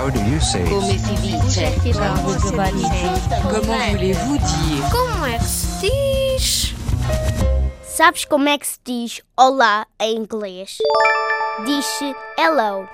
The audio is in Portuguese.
How do you say Come si dice? Comment voulez-vous dire? Como é que se diz? Sabes como é que se diz olá em inglês? Diz-se hello.